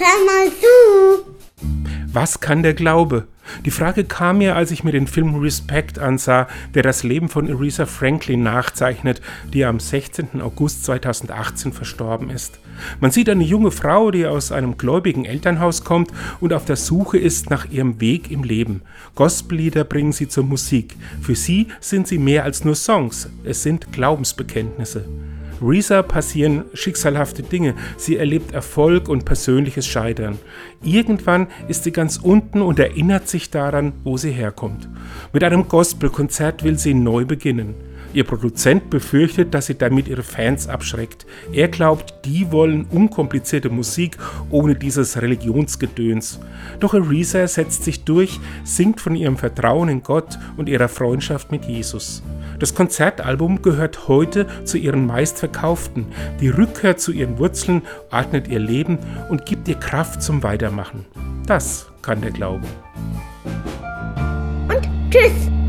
hör mal zu. Was kann der Glaube? Die Frage kam mir, als ich mir den Film Respect ansah, der das Leben von Aretha Franklin nachzeichnet, die am 16. August 2018 verstorben ist. Man sieht eine junge Frau, die aus einem gläubigen Elternhaus kommt und auf der Suche ist nach ihrem Weg im Leben. Gospellieder bringen sie zur Musik. Für sie sind sie mehr als nur Songs, es sind Glaubensbekenntnisse. Risa passieren schicksalhafte Dinge. Sie erlebt Erfolg und persönliches Scheitern. Irgendwann ist sie ganz unten und erinnert sich daran, wo sie herkommt. Mit einem Gospelkonzert will sie neu beginnen. Ihr Produzent befürchtet, dass sie damit ihre Fans abschreckt. Er glaubt, die wollen unkomplizierte Musik ohne dieses Religionsgedöns. Doch Arisa setzt sich durch, singt von ihrem Vertrauen in Gott und ihrer Freundschaft mit Jesus. Das Konzertalbum gehört heute zu ihren meistverkauften. Die Rückkehr zu ihren Wurzeln ordnet ihr Leben und gibt ihr Kraft zum Weitermachen. Das kann der Glaube. Und tschüss.